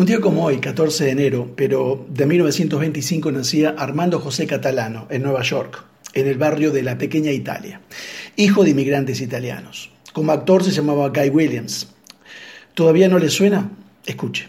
Un día como hoy, 14 de enero, pero de 1925 nacía Armando José Catalano en Nueva York, en el barrio de la pequeña Italia, hijo de inmigrantes italianos. Como actor se llamaba Guy Williams. ¿Todavía no le suena? Escuche.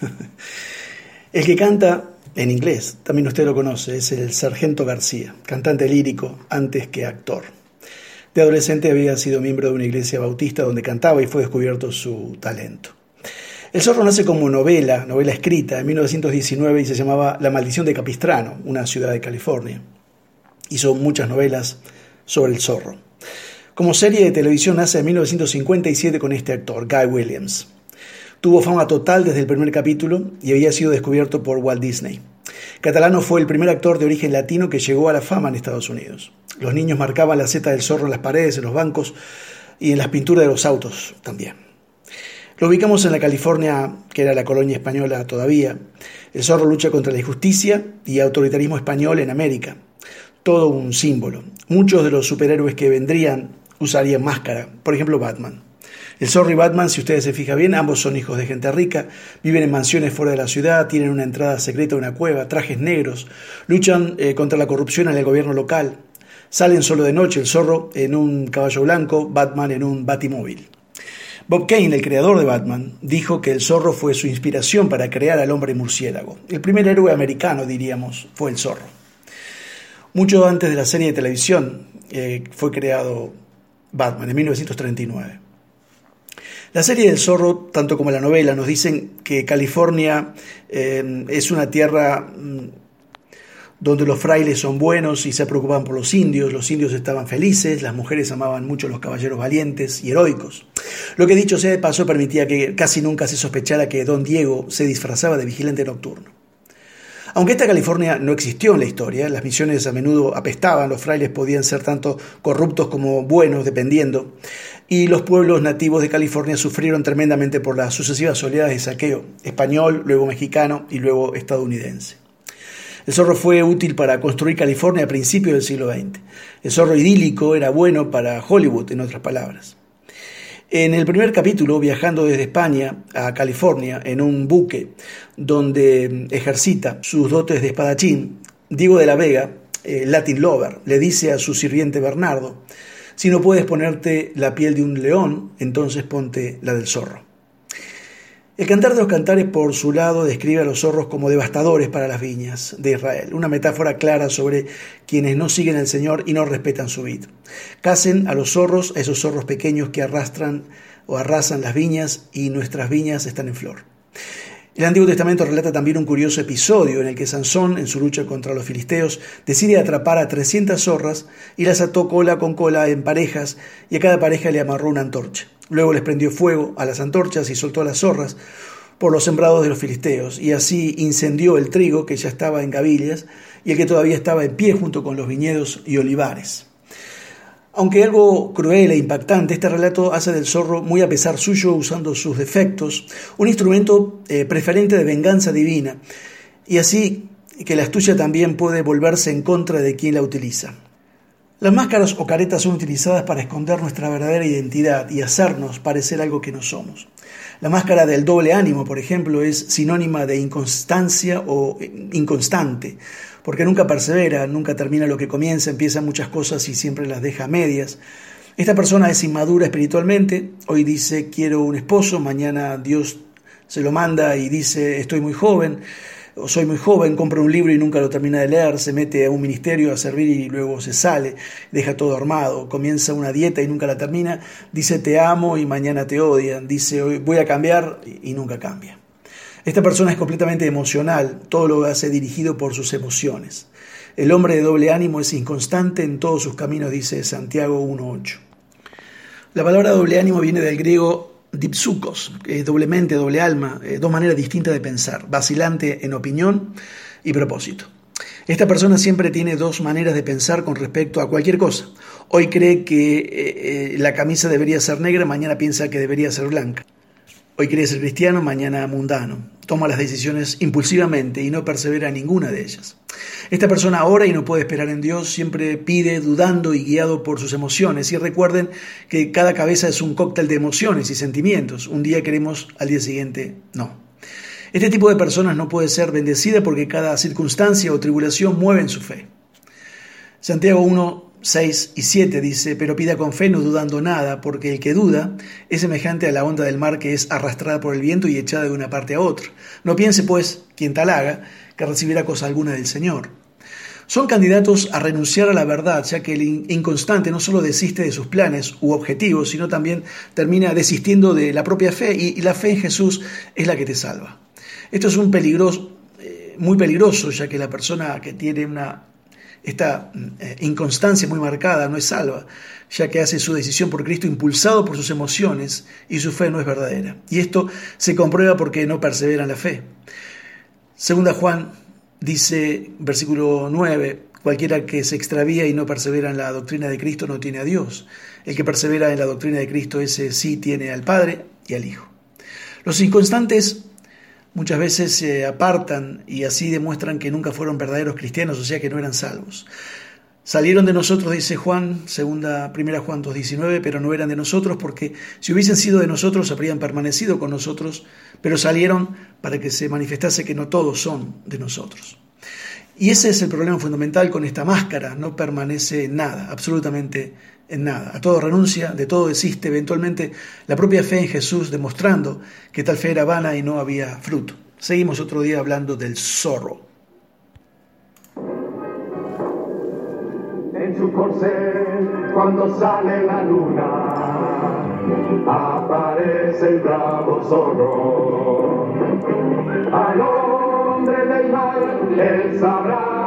El que canta en inglés, también usted lo conoce, es el Sargento García, cantante lírico antes que actor. De adolescente había sido miembro de una iglesia bautista donde cantaba y fue descubierto su talento. El zorro nace como novela, novela escrita, en 1919 y se llamaba La maldición de Capistrano, una ciudad de California. Hizo muchas novelas sobre el zorro. Como serie de televisión nace en 1957 con este actor, Guy Williams. Tuvo fama total desde el primer capítulo y había sido descubierto por Walt Disney. Catalano fue el primer actor de origen latino que llegó a la fama en Estados Unidos. Los niños marcaban la seta del zorro en las paredes, en los bancos y en las pinturas de los autos también. Lo ubicamos en la California, que era la colonia española todavía. El zorro lucha contra la injusticia y autoritarismo español en América. Todo un símbolo. Muchos de los superhéroes que vendrían usaría máscara, por ejemplo Batman. El Zorro y Batman, si ustedes se fijan bien, ambos son hijos de gente rica, viven en mansiones fuera de la ciudad, tienen una entrada secreta a una cueva, trajes negros, luchan eh, contra la corrupción en el gobierno local, salen solo de noche, el Zorro en un caballo blanco, Batman en un batimóvil. Bob Kane, el creador de Batman, dijo que el zorro fue su inspiración para crear al hombre murciélago. El primer héroe americano, diríamos, fue el zorro. Mucho antes de la serie de televisión eh, fue creado Batman en 1939. La serie del zorro, tanto como la novela, nos dicen que California eh, es una tierra mm, donde los frailes son buenos y se preocupan por los indios, los indios estaban felices, las mujeres amaban mucho a los caballeros valientes y heroicos. Lo que dicho sea de paso permitía que casi nunca se sospechara que don Diego se disfrazaba de vigilante nocturno. Aunque esta California no existió en la historia, las misiones a menudo apestaban, los frailes podían ser tanto corruptos como buenos, dependiendo, y los pueblos nativos de California sufrieron tremendamente por las sucesivas oleadas de saqueo, español, luego mexicano y luego estadounidense. El zorro fue útil para construir California a principios del siglo XX. El zorro idílico era bueno para Hollywood, en otras palabras. En el primer capítulo, viajando desde España a California en un buque donde ejercita sus dotes de espadachín, Diego de la Vega, Latin Lover, le dice a su sirviente Bernardo, si no puedes ponerte la piel de un león, entonces ponte la del zorro. El Cantar de los Cantares, por su lado, describe a los zorros como devastadores para las viñas de Israel, una metáfora clara sobre quienes no siguen al Señor y no respetan su vida. Casen a los zorros, a esos zorros pequeños que arrastran o arrasan las viñas y nuestras viñas están en flor. El Antiguo Testamento relata también un curioso episodio en el que Sansón, en su lucha contra los filisteos, decide atrapar a 300 zorras y las ató cola con cola en parejas y a cada pareja le amarró una antorcha. Luego les prendió fuego a las antorchas y soltó a las zorras por los sembrados de los filisteos y así incendió el trigo que ya estaba en gavillas y el que todavía estaba en pie junto con los viñedos y olivares. Aunque algo cruel e impactante, este relato hace del zorro, muy a pesar suyo, usando sus defectos, un instrumento eh, preferente de venganza divina, y así que la astucia también puede volverse en contra de quien la utiliza. Las máscaras o caretas son utilizadas para esconder nuestra verdadera identidad y hacernos parecer algo que no somos. La máscara del doble ánimo, por ejemplo, es sinónima de inconstancia o inconstante, porque nunca persevera, nunca termina lo que comienza, empieza muchas cosas y siempre las deja a medias. Esta persona es inmadura espiritualmente, hoy dice quiero un esposo, mañana Dios se lo manda y dice estoy muy joven, soy muy joven, compra un libro y nunca lo termina de leer, se mete a un ministerio a servir y luego se sale, deja todo armado, comienza una dieta y nunca la termina, dice te amo y mañana te odian, dice voy a cambiar y nunca cambia. Esta persona es completamente emocional, todo lo hace dirigido por sus emociones. El hombre de doble ánimo es inconstante en todos sus caminos, dice Santiago 1.8. La palabra doble ánimo viene del griego dipsukos, que es doblemente, doble alma, eh, dos maneras distintas de pensar, vacilante en opinión y propósito. Esta persona siempre tiene dos maneras de pensar con respecto a cualquier cosa. Hoy cree que eh, eh, la camisa debería ser negra, mañana piensa que debería ser blanca. Hoy quiere ser cristiano, mañana mundano. Toma las decisiones impulsivamente y no persevera en ninguna de ellas. Esta persona ora y no puede esperar en Dios, siempre pide dudando y guiado por sus emociones. Y recuerden que cada cabeza es un cóctel de emociones y sentimientos. Un día queremos, al día siguiente no. Este tipo de personas no puede ser bendecida porque cada circunstancia o tribulación mueve en su fe. Santiago 1 6 y 7 dice, pero pida con fe no dudando nada, porque el que duda es semejante a la onda del mar que es arrastrada por el viento y echada de una parte a otra. No piense, pues, quien tal haga, que recibirá cosa alguna del Señor. Son candidatos a renunciar a la verdad, ya que el inconstante no solo desiste de sus planes u objetivos, sino también termina desistiendo de la propia fe, y, la fe en Jesús es la que te salva. Esto es un peligroso, eh, muy peligroso, ya que la persona que tiene una esta eh, inconstancia muy marcada no es salva, ya que hace su decisión por Cristo impulsado por sus emociones y su fe no es verdadera. Y esto se comprueba porque no persevera en la fe. Segunda Juan dice, versículo 9, cualquiera que se extravía y no persevera en la doctrina de Cristo no tiene a Dios. El que persevera en la doctrina de Cristo, ese sí tiene al Padre y al Hijo. Los inconstantes muchas veces se apartan y así demuestran que nunca fueron verdaderos cristianos, o sea que no eran salvos. Salieron de nosotros, dice Juan, segunda, primera Juan 2.19, pero no eran de nosotros porque si hubiesen sido de nosotros habrían permanecido con nosotros, pero salieron para que se manifestase que no todos son de nosotros. Y ese es el problema fundamental con esta máscara, no permanece nada, absolutamente en nada. A todo renuncia, de todo desiste, eventualmente la propia fe en Jesús demostrando que tal fe era vana y no había fruto. Seguimos otro día hablando del zorro. En su corcel, cuando sale la luna, aparece el bravo zorro. Al hombre del mal, él sabrá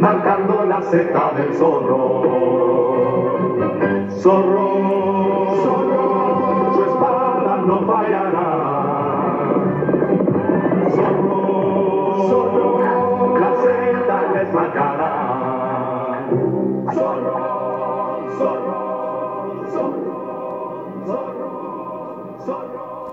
marcando la seta del zorro. Zorro, zorro, su espada no fallará.